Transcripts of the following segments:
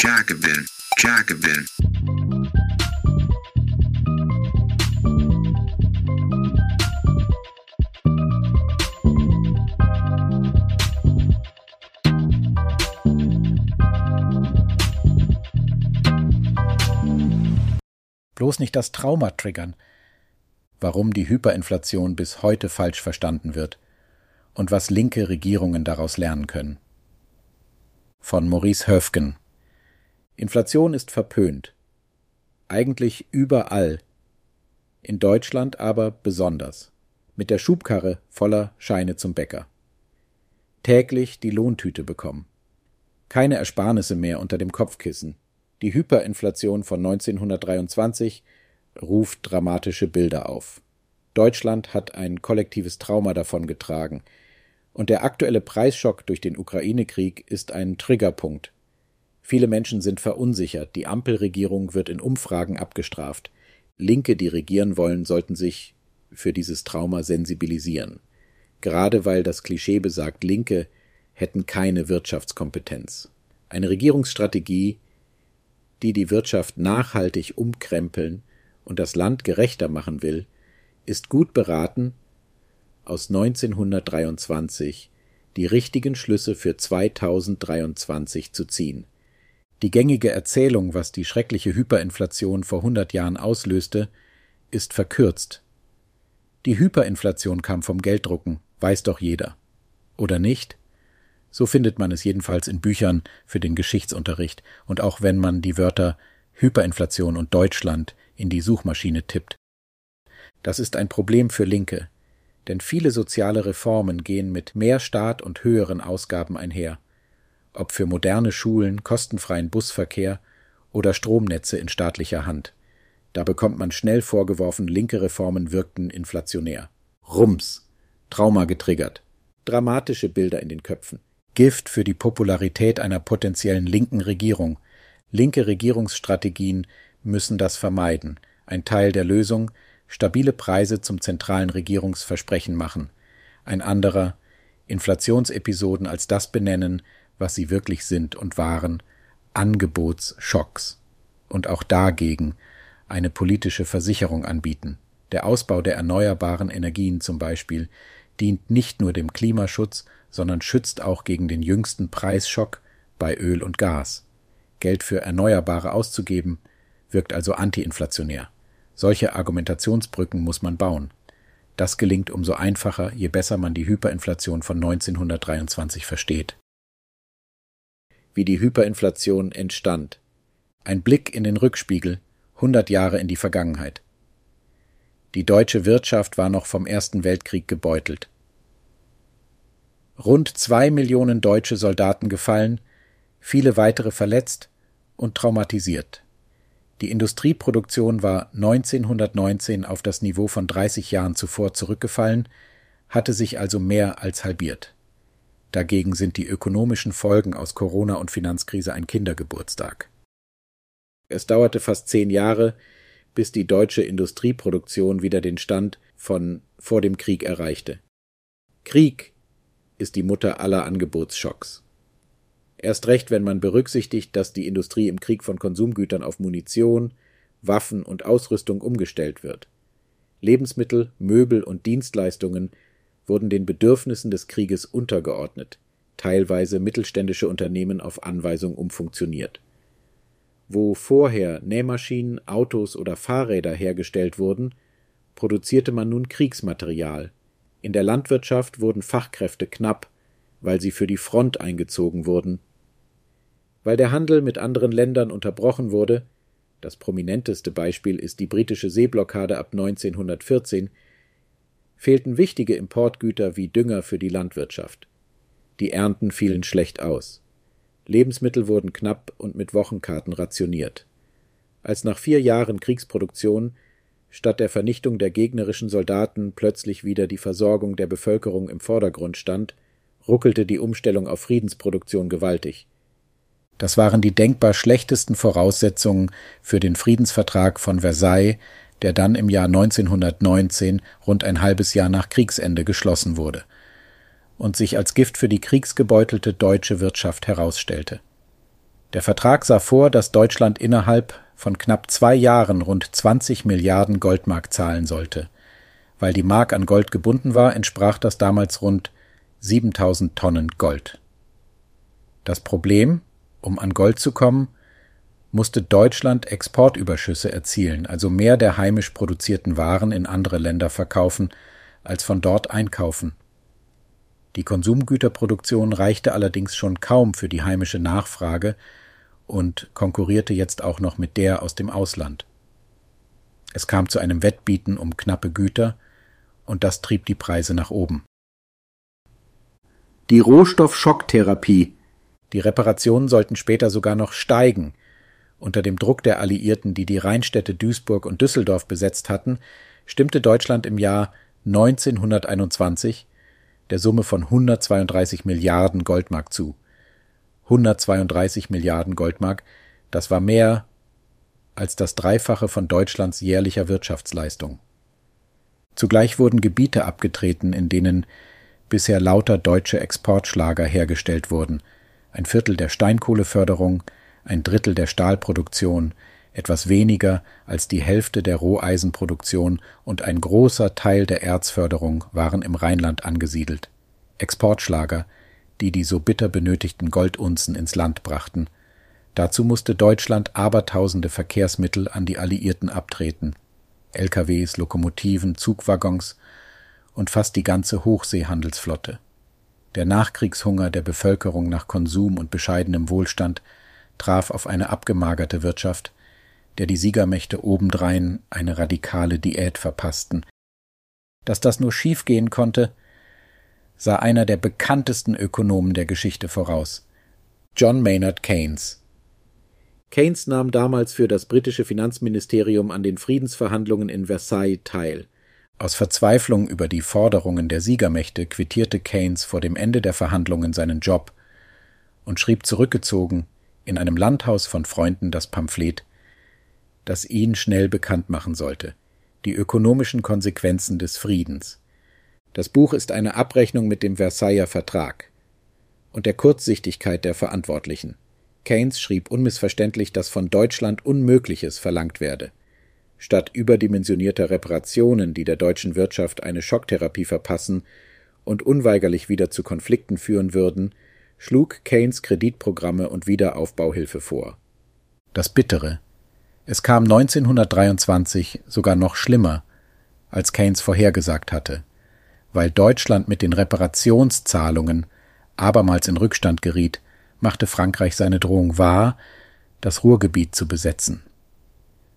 Jacobin, Jacobin. Bloß nicht das Trauma triggern, warum die Hyperinflation bis heute falsch verstanden wird und was linke Regierungen daraus lernen können. Von Maurice Höfgen Inflation ist verpönt. Eigentlich überall. In Deutschland aber besonders. Mit der Schubkarre voller Scheine zum Bäcker. Täglich die Lohntüte bekommen. Keine Ersparnisse mehr unter dem Kopfkissen. Die Hyperinflation von 1923 ruft dramatische Bilder auf. Deutschland hat ein kollektives Trauma davongetragen, und der aktuelle Preisschock durch den Ukraine-Krieg ist ein Triggerpunkt. Viele Menschen sind verunsichert, die Ampelregierung wird in Umfragen abgestraft. Linke, die regieren wollen, sollten sich für dieses Trauma sensibilisieren. Gerade weil das Klischee besagt, Linke hätten keine Wirtschaftskompetenz. Eine Regierungsstrategie, die die Wirtschaft nachhaltig umkrempeln und das Land gerechter machen will, ist gut beraten, aus 1923 die richtigen Schlüsse für 2023 zu ziehen. Die gängige Erzählung, was die schreckliche Hyperinflation vor 100 Jahren auslöste, ist verkürzt. Die Hyperinflation kam vom Gelddrucken, weiß doch jeder. Oder nicht? So findet man es jedenfalls in Büchern für den Geschichtsunterricht und auch wenn man die Wörter Hyperinflation und Deutschland in die Suchmaschine tippt. Das ist ein Problem für Linke, denn viele soziale Reformen gehen mit mehr Staat und höheren Ausgaben einher, ob für moderne Schulen, kostenfreien Busverkehr oder Stromnetze in staatlicher Hand. Da bekommt man schnell vorgeworfen, linke Reformen wirkten inflationär. Rums, Trauma getriggert, dramatische Bilder in den Köpfen. Gift für die Popularität einer potenziellen linken Regierung. Linke Regierungsstrategien müssen das vermeiden. Ein Teil der Lösung stabile Preise zum zentralen Regierungsversprechen machen. Ein anderer Inflationsepisoden als das benennen, was sie wirklich sind und waren, Angebotsschocks. Und auch dagegen eine politische Versicherung anbieten. Der Ausbau der erneuerbaren Energien zum Beispiel dient nicht nur dem Klimaschutz, sondern schützt auch gegen den jüngsten Preisschock bei Öl und Gas. Geld für Erneuerbare auszugeben, wirkt also antiinflationär. Solche Argumentationsbrücken muss man bauen. Das gelingt umso einfacher, je besser man die Hyperinflation von 1923 versteht. Wie die Hyperinflation entstand. Ein Blick in den Rückspiegel, 100 Jahre in die Vergangenheit. Die deutsche Wirtschaft war noch vom Ersten Weltkrieg gebeutelt. Rund zwei Millionen deutsche Soldaten gefallen, viele weitere verletzt und traumatisiert. Die Industrieproduktion war 1919 auf das Niveau von 30 Jahren zuvor zurückgefallen, hatte sich also mehr als halbiert. Dagegen sind die ökonomischen Folgen aus Corona und Finanzkrise ein Kindergeburtstag. Es dauerte fast zehn Jahre, bis die deutsche Industrieproduktion wieder den Stand von vor dem Krieg erreichte. Krieg ist die Mutter aller Angebotsschocks. Erst recht, wenn man berücksichtigt, dass die Industrie im Krieg von Konsumgütern auf Munition, Waffen und Ausrüstung umgestellt wird. Lebensmittel, Möbel und Dienstleistungen wurden den Bedürfnissen des Krieges untergeordnet, teilweise mittelständische Unternehmen auf Anweisung umfunktioniert. Wo vorher Nähmaschinen, Autos oder Fahrräder hergestellt wurden, produzierte man nun Kriegsmaterial. In der Landwirtschaft wurden Fachkräfte knapp, weil sie für die Front eingezogen wurden. Weil der Handel mit anderen Ländern unterbrochen wurde, das prominenteste Beispiel ist die britische Seeblockade ab 1914, fehlten wichtige Importgüter wie Dünger für die Landwirtschaft. Die Ernten fielen schlecht aus. Lebensmittel wurden knapp und mit Wochenkarten rationiert. Als nach vier Jahren Kriegsproduktion statt der Vernichtung der gegnerischen Soldaten plötzlich wieder die Versorgung der Bevölkerung im Vordergrund stand, ruckelte die Umstellung auf Friedensproduktion gewaltig. Das waren die denkbar schlechtesten Voraussetzungen für den Friedensvertrag von Versailles, der dann im Jahr 1919, rund ein halbes Jahr nach Kriegsende, geschlossen wurde und sich als Gift für die kriegsgebeutelte deutsche Wirtschaft herausstellte. Der Vertrag sah vor, dass Deutschland innerhalb von knapp zwei Jahren rund 20 Milliarden Goldmark zahlen sollte. Weil die Mark an Gold gebunden war, entsprach das damals rund 7000 Tonnen Gold. Das Problem, um an Gold zu kommen, musste Deutschland Exportüberschüsse erzielen, also mehr der heimisch produzierten Waren in andere Länder verkaufen, als von dort einkaufen. Die Konsumgüterproduktion reichte allerdings schon kaum für die heimische Nachfrage und konkurrierte jetzt auch noch mit der aus dem Ausland. Es kam zu einem Wettbieten um knappe Güter, und das trieb die Preise nach oben. Die Rohstoffschocktherapie. Die Reparationen sollten später sogar noch steigen. Unter dem Druck der Alliierten, die die Rheinstädte Duisburg und Düsseldorf besetzt hatten, stimmte Deutschland im Jahr 1921 der Summe von 132 Milliarden Goldmark zu. 132 Milliarden Goldmark, das war mehr als das Dreifache von Deutschlands jährlicher Wirtschaftsleistung. Zugleich wurden Gebiete abgetreten, in denen bisher lauter deutsche Exportschlager hergestellt wurden, ein Viertel der Steinkohleförderung, ein Drittel der Stahlproduktion, etwas weniger als die Hälfte der Roheisenproduktion und ein großer Teil der Erzförderung waren im Rheinland angesiedelt. Exportschlager, die die so bitter benötigten Goldunzen ins Land brachten. Dazu musste Deutschland abertausende Verkehrsmittel an die Alliierten abtreten. LKWs, Lokomotiven, Zugwaggons und fast die ganze Hochseehandelsflotte. Der Nachkriegshunger der Bevölkerung nach Konsum und bescheidenem Wohlstand traf auf eine abgemagerte Wirtschaft, der die Siegermächte obendrein eine radikale Diät verpassten. Dass das nur schiefgehen konnte, sah einer der bekanntesten Ökonomen der Geschichte voraus, John Maynard Keynes. Keynes nahm damals für das britische Finanzministerium an den Friedensverhandlungen in Versailles teil. Aus Verzweiflung über die Forderungen der Siegermächte quittierte Keynes vor dem Ende der Verhandlungen seinen Job und schrieb zurückgezogen in einem Landhaus von Freunden das Pamphlet, das ihn schnell bekannt machen sollte, die ökonomischen Konsequenzen des Friedens. Das Buch ist eine Abrechnung mit dem Versailler Vertrag und der Kurzsichtigkeit der Verantwortlichen. Keynes schrieb unmissverständlich, dass von Deutschland Unmögliches verlangt werde. Statt überdimensionierter Reparationen, die der deutschen Wirtschaft eine Schocktherapie verpassen und unweigerlich wieder zu Konflikten führen würden, schlug Keynes Kreditprogramme und Wiederaufbauhilfe vor. Das Bittere. Es kam 1923 sogar noch schlimmer, als Keynes vorhergesagt hatte. Weil Deutschland mit den Reparationszahlungen abermals in Rückstand geriet, machte Frankreich seine Drohung wahr, das Ruhrgebiet zu besetzen.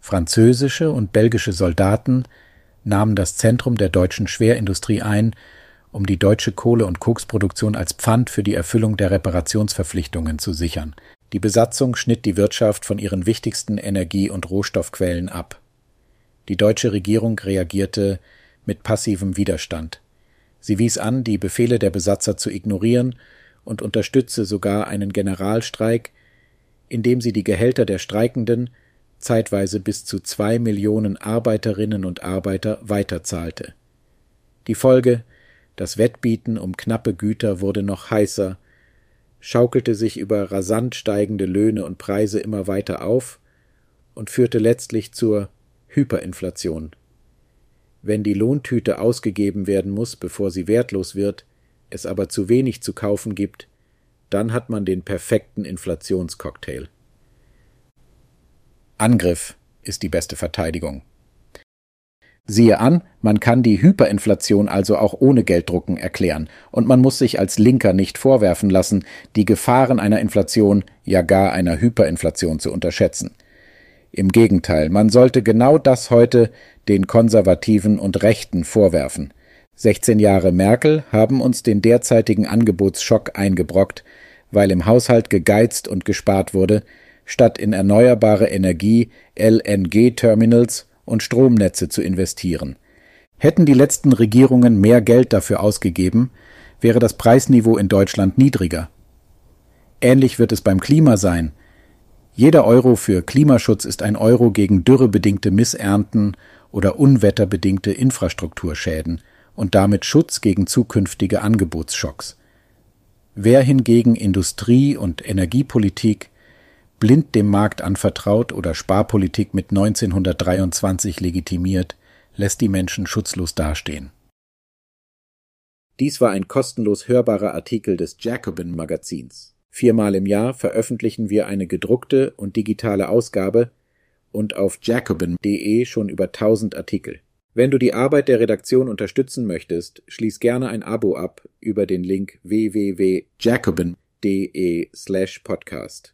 Französische und belgische Soldaten nahmen das Zentrum der deutschen Schwerindustrie ein um die deutsche Kohle- und Koksproduktion als Pfand für die Erfüllung der Reparationsverpflichtungen zu sichern. Die Besatzung schnitt die Wirtschaft von ihren wichtigsten Energie- und Rohstoffquellen ab. Die deutsche Regierung reagierte mit passivem Widerstand. Sie wies an, die Befehle der Besatzer zu ignorieren und unterstützte sogar einen Generalstreik, indem sie die Gehälter der Streikenden zeitweise bis zu zwei Millionen Arbeiterinnen und Arbeiter weiterzahlte. Die Folge das Wettbieten um knappe Güter wurde noch heißer, schaukelte sich über rasant steigende Löhne und Preise immer weiter auf und führte letztlich zur Hyperinflation. Wenn die Lohntüte ausgegeben werden muss, bevor sie wertlos wird, es aber zu wenig zu kaufen gibt, dann hat man den perfekten Inflationscocktail. Angriff ist die beste Verteidigung. Siehe an, man kann die Hyperinflation also auch ohne Gelddrucken erklären, und man muss sich als Linker nicht vorwerfen lassen, die Gefahren einer Inflation, ja gar einer Hyperinflation zu unterschätzen. Im Gegenteil, man sollte genau das heute den Konservativen und Rechten vorwerfen. 16 Jahre Merkel haben uns den derzeitigen Angebotsschock eingebrockt, weil im Haushalt gegeizt und gespart wurde, statt in erneuerbare Energie, LNG-Terminals und Stromnetze zu investieren. Hätten die letzten Regierungen mehr Geld dafür ausgegeben, wäre das Preisniveau in Deutschland niedriger. Ähnlich wird es beim Klima sein. Jeder Euro für Klimaschutz ist ein Euro gegen dürrebedingte Missernten oder unwetterbedingte Infrastrukturschäden und damit Schutz gegen zukünftige Angebotsschocks. Wer hingegen Industrie- und Energiepolitik blind dem Markt anvertraut oder Sparpolitik mit 1923 legitimiert, lässt die Menschen schutzlos dastehen. Dies war ein kostenlos hörbarer Artikel des Jacobin Magazins. Viermal im Jahr veröffentlichen wir eine gedruckte und digitale Ausgabe und auf jacobin.de schon über 1000 Artikel. Wenn du die Arbeit der Redaktion unterstützen möchtest, schließ gerne ein Abo ab über den Link www.jacobin.de slash podcast.